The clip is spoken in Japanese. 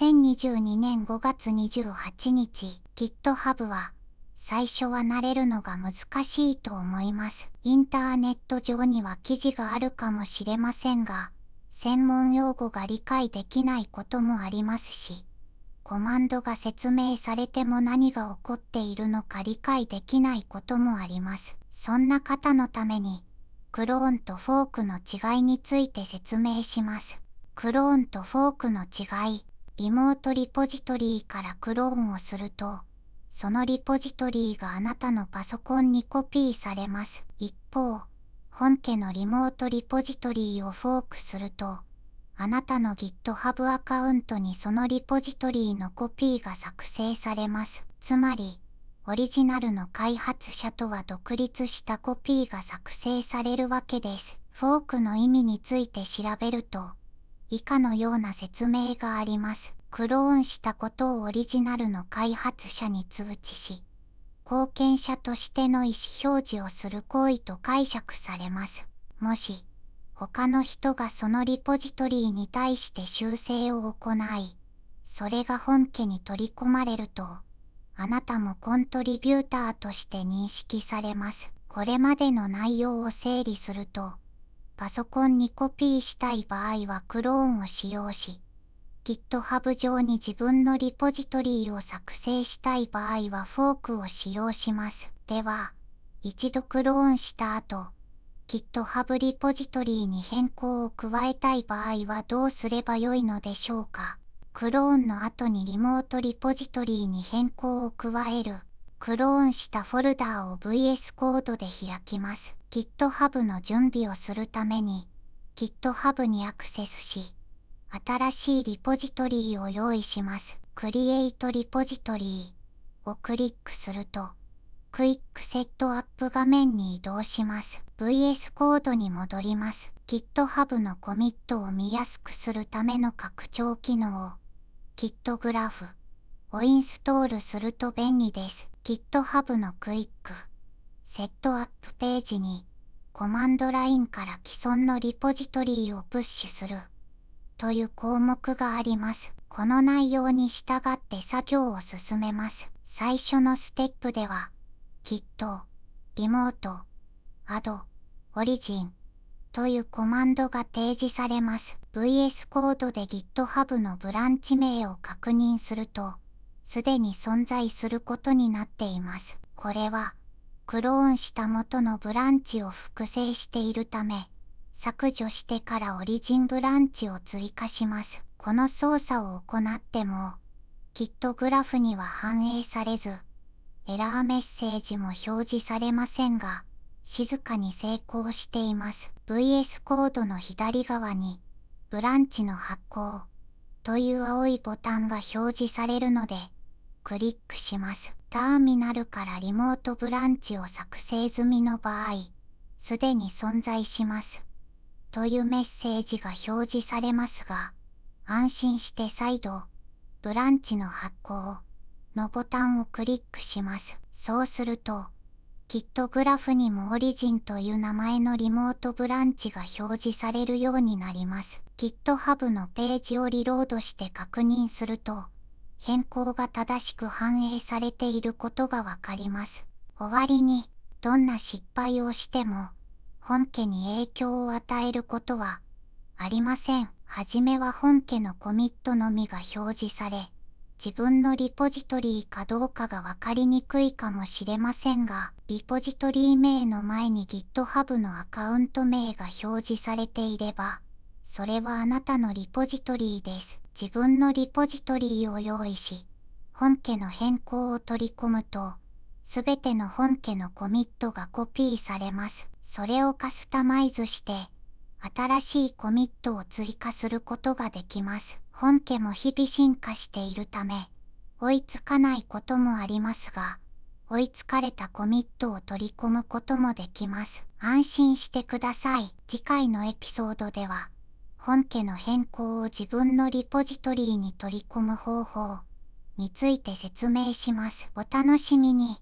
2022年5月28日 GitHub は最初は慣れるのが難しいと思います。インターネット上には記事があるかもしれませんが専門用語が理解できないこともありますしコマンドが説明されても何が起こっているのか理解できないこともあります。そんな方のためにクローンとフォークの違いについて説明します。クローンとフォークの違い、リモートリポジトリーからクローンをすると、そのリポジトリーがあなたのパソコンにコピーされます。一方、本家のリモートリポジトリーをフォークすると、あなたの GitHub アカウントにそのリポジトリーのコピーが作成されます。つまり、オリジナルの開発者とは独立したコピーが作成されるわけです。フォークの意味について調べると、以下のような説明があります。クローンしたことをオリジナルの開発者に通知し、貢献者としての意思表示をする行為と解釈されます。もし、他の人がそのリポジトリに対して修正を行い、それが本家に取り込まれると、あなたもコントリビューターとして認識されます。これまでの内容を整理すると、パソコンにコピーしたい場合はクローンを使用し、GitHub 上に自分のリポジトリを作成したい場合はフォークを使用します。では、一度クローンした後、GitHub リポジトリに変更を加えたい場合はどうすればよいのでしょうか？クローンの後にリモートリポジトリに変更を加える。クローンしたフォルダーを VS コードで開きます。GitHub の準備をするために GitHub にアクセスし、新しいリポジトリーを用意します。Create リポジトリーをクリックすると、クイックセットアップ画面に移動します。VS コードに戻ります。GitHub のコミットを見やすくするための拡張機能を Git グラフをインストールすると便利です。GitHub のクイックセットアップページにコマンドラインから既存のリポジトリをプッシュするという項目があります。この内容に従って作業を進めます。最初のステップでは Git、リモート、Add、Origin というコマンドが提示されます。VS コードで GitHub のブランチ名を確認すると、すでに存在することになっています。これは、クローンした元のブランチを複製しているため、削除してからオリジンブランチを追加します。この操作を行っても、Git グラフには反映されず、エラーメッセージも表示されませんが、静かに成功しています。VS コードの左側に、ブランチの発行という青いボタンが表示されるので、クリックします。ターミナルからリモートブランチを作成済みの場合、すでに存在します。というメッセージが表示されますが、安心して再度、ブランチの発行のボタンをクリックします。そうすると、Git グラフにもオリジンという名前のリモートブランチが表示されるようになります。GitHub のページをリロードして確認すると、変更が正しく反映されていることがわかります。終わりに、どんな失敗をしても、本家に影響を与えることはありません。はじめは本家のコミットのみが表示され、自分のリポジトリーかどうかがわかりにくいかもしれませんが、リポジトリー名の前に GitHub のアカウント名が表示されていれば、それはあなたのリポジトリーです。自分のリポジトリを用意し、本家の変更を取り込むと、すべての本家のコミットがコピーされます。それをカスタマイズして、新しいコミットを追加することができます。本家も日々進化しているため、追いつかないこともありますが、追いつかれたコミットを取り込むこともできます。安心してください。次回のエピソードでは、本家の変更を自分のリポジトリに取り込む方法について説明します。お楽しみに。